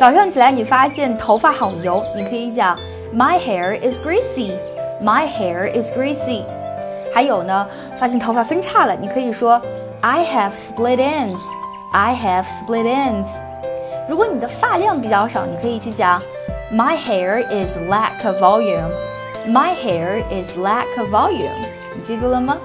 早上起来你发现头发好油，你可以讲 My hair is greasy. My hair is greasy. 还有呢，发现头发分叉了，你可以说 I have split ends. I have split ends. 如果你的发量比较少，你可以去讲 My hair is lack of volume. My hair is lack of volume. 你记住了吗？